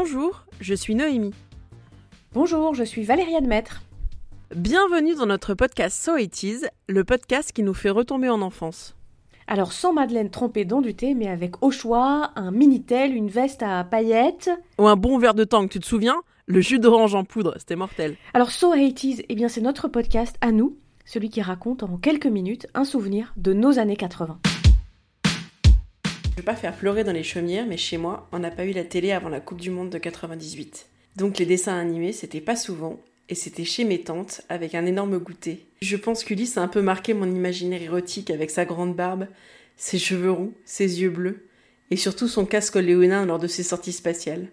Bonjour, je suis Noémie. Bonjour, je suis Valérie Maître. Bienvenue dans notre podcast So It Is, le podcast qui nous fait retomber en enfance. Alors sans Madeleine trempée dans du thé, mais avec au choix un Minitel, une veste à paillettes. Ou un bon verre de tank, tu te souviens? Le jus d'orange en poudre, c'était mortel. Alors So It Is, eh bien c'est notre podcast à nous, celui qui raconte en quelques minutes un souvenir de nos années 80. Pas faire pleurer dans les chaumières, mais chez moi, on n'a pas eu la télé avant la Coupe du Monde de 98. Donc les dessins animés, c'était pas souvent, et c'était chez mes tantes, avec un énorme goûter. Je pense qu'Ulysse a un peu marqué mon imaginaire érotique avec sa grande barbe, ses cheveux roux, ses yeux bleus, et surtout son casque léonin lors de ses sorties spatiales.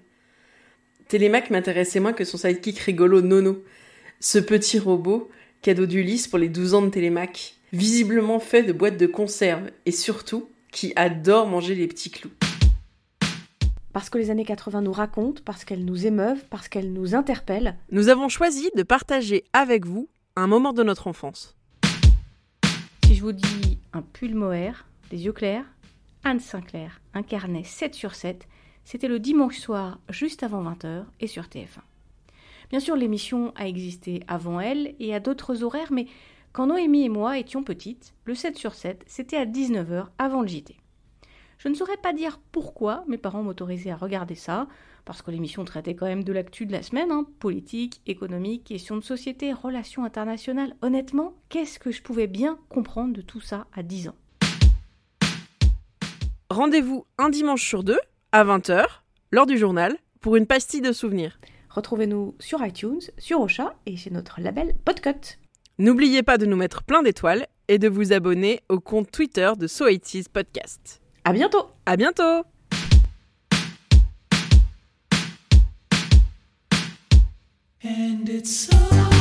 Télémac m'intéressait moins que son sidekick rigolo Nono, ce petit robot, cadeau d'Ulysse pour les 12 ans de Télémac, visiblement fait de boîtes de conserve, et surtout qui adore manger les petits clous. Parce que les années 80 nous racontent, parce qu'elles nous émeuvent, parce qu'elles nous interpellent. Nous avons choisi de partager avec vous un moment de notre enfance. Si je vous dis un pull mohair, des yeux clairs, Anne Sinclair incarnait 7 sur 7, c'était le dimanche soir, juste avant 20h, et sur TF1. Bien sûr, l'émission a existé avant elle et à d'autres horaires, mais quand Noémie et moi étions petites, le 7 sur 7, c'était à 19h avant le JT. Je ne saurais pas dire pourquoi mes parents m'autorisaient à regarder ça, parce que l'émission traitait quand même de l'actu de la semaine, hein, politique, économique, questions de société, relations internationales. Honnêtement, qu'est-ce que je pouvais bien comprendre de tout ça à 10 ans? Rendez-vous un dimanche sur deux, à 20h, lors du journal, pour une pastille de souvenirs. Retrouvez-nous sur iTunes, sur Ocha et chez notre label Podcut. N'oubliez pas de nous mettre plein d'étoiles et de vous abonner au compte Twitter de So Podcast. À bientôt À bientôt And it's so